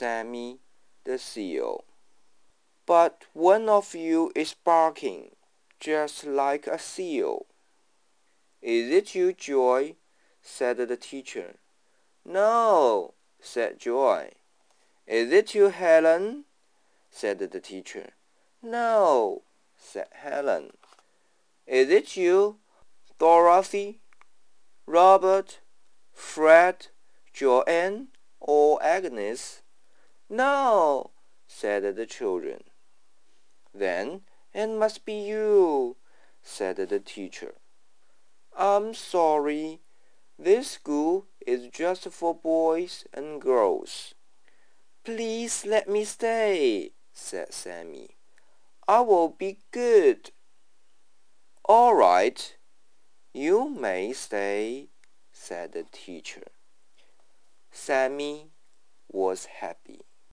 Sammy the Seal. But one of you is barking, just like a seal. Is it you, Joy? said the teacher. No, said Joy. Is it you, Helen? said the teacher. No, said Helen. Is it you, Dorothy, Robert, Fred, Joanne, or Agnes? No, said the children. Then it must be you, said the teacher. I'm sorry. This school is just for boys and girls. Please let me stay, said Sammy. I will be good. All right, you may stay, said the teacher. Sammy was happy.